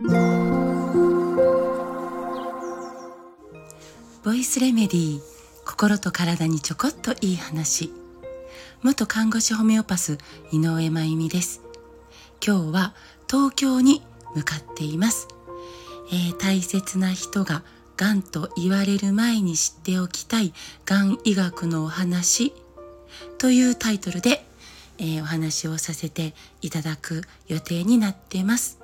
ボイスレメディー心と体にちょこっといい話。元看護師ホメオパス井上真由美です。今日は東京に向かっています、えー、大切な人ががんと言われる前に知っておきたいがん医学のお話。というタイトルで、えー、お話をさせていただく予定になっています。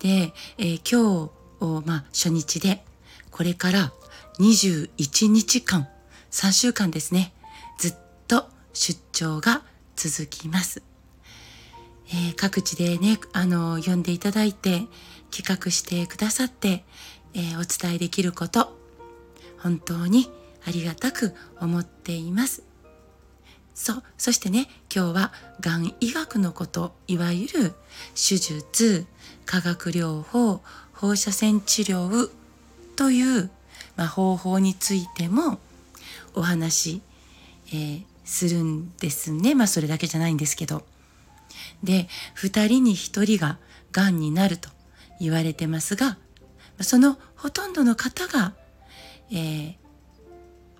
で、えー、今日、まあ、初日でこれから21日間3週間ですねずっと出張が続きます。えー、各地でね、あの、読んでいただいて、企画してくださって、えー、お伝えできること、本当にありがたく思っています。そう、そしてね、今日はがん医学のこと、いわゆる手術、化学療法、放射線治療という、まあ、方法についてもお話、えー、するんですね。まあそれだけじゃないんですけど。で2人に1人ががんになると言われてますがそのほとんどの方が、えー、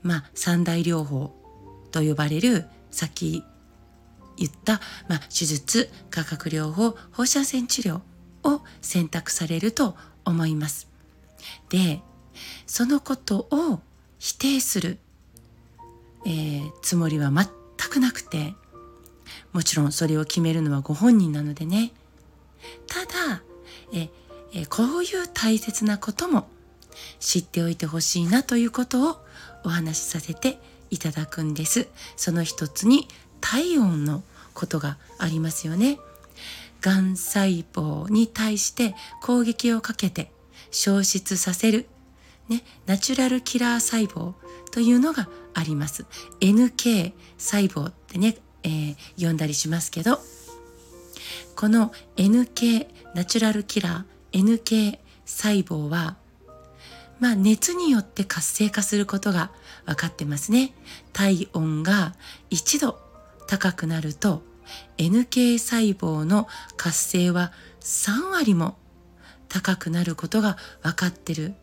まあ三大療法と呼ばれるさっき言った、まあ、手術化学療法放射線治療を選択されると思います。でそのことを否定する、えー、つもりは全くなくてもちろんそれを決めるのはご本人なのでね。ただ、え、えこういう大切なことも知っておいてほしいなということをお話しさせていただくんです。その一つに体温のことがありますよね。がん細胞に対して攻撃をかけて消失させる、ね、ナチュラルキラー細胞というのがあります。NK 細胞ってね、えー、読んだりしますけどこの NK ナチュラルキラー NK 細胞はまあ熱によって活性化することが分かってますね体温が1度高くなると NK 細胞の活性は3割も高くなることが分かってる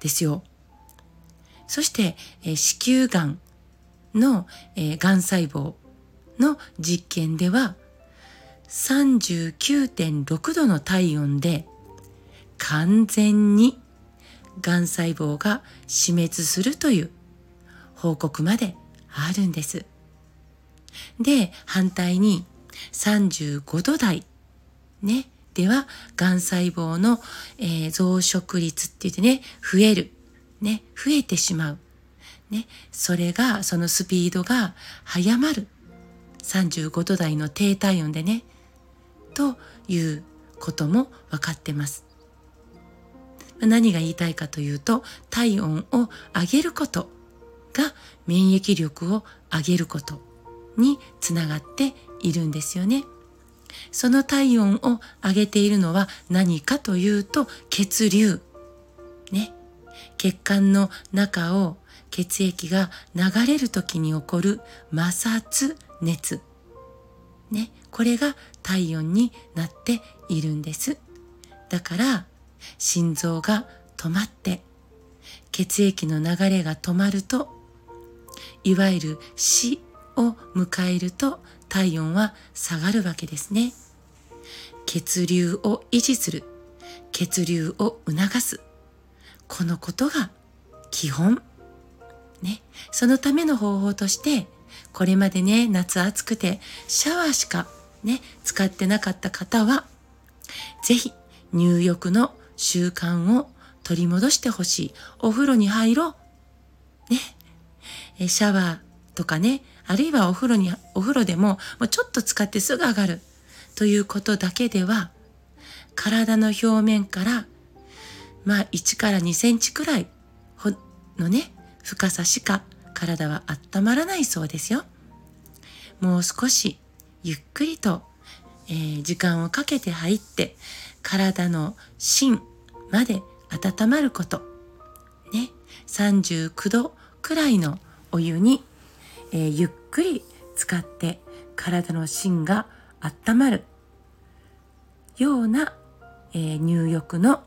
ですよそして、え、子宮がんの、え、がん細胞の実験では39.6度の体温で完全にがん細胞が死滅するという報告まであるんです。で、反対に35度台ね、では、がん細胞の、えー、増殖率って言ってね、増える。ね、増えてしまう。ね、それが、そのスピードが速まる。35度台の低体温でねということも分かってます。何が言いたいかというと体温を上げることが免疫力を上げることにつながっているんですよね。その体温を上げているのは何かというと血流。ね。血管の中を血液が流れる時に起こる摩擦熱。ね、これが体温になっているんです。だから、心臓が止まって、血液の流れが止まると、いわゆる死を迎えると体温は下がるわけですね。血流を維持する、血流を促す。このことが基本。ね、そのための方法としてこれまでね、夏暑くてシャワーしかね、使ってなかった方は、ぜひ入浴の習慣を取り戻してほしい。お風呂に入ろう。ね。シャワーとかね、あるいはお風呂に、お風呂でももうちょっと使ってすぐ上がるということだけでは、体の表面から、まあ1から2センチくらいのね、深さしか体は温まらないそうですよ。もう少しゆっくりと、えー、時間をかけて入って体の芯まで温まること。ね、39度くらいのお湯に、えー、ゆっくり使って体の芯が温まるようなえー、入浴の、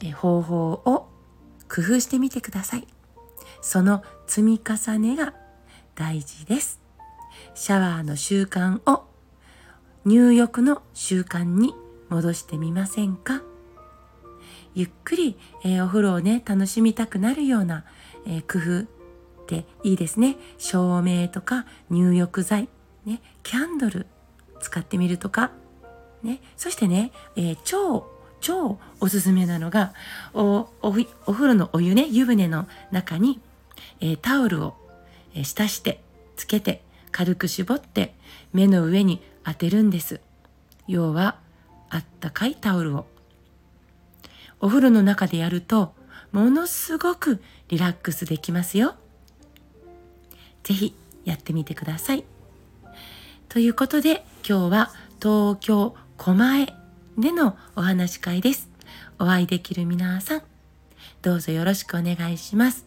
えー、方法を工夫してみてください。その積み重ねが大事です。シャワーの習慣を入浴の習慣に戻してみませんか？ゆっくり、えー、お風呂をね、楽しみたくなるような、えー、工夫ていいですね。照明とか入浴剤、ね、キャンドル使ってみるとか、ね、そしてね、えー、超超おすすめなのがお風呂のお湯ね湯船の中に、えー、タオルを、え、浸してつけて軽く絞って目の上に当てるんです。要はあったかいタオルを。お風呂の中でやるとものすごくリラックスできますよ。ぜひやってみてくださいということで今日は東京狛江でのお話会です。お会いできる皆さん、どうぞよろしくお願いします。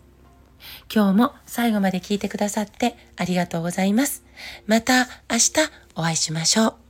今日も最後まで聞いてくださってありがとうございます。また明日お会いしましょう。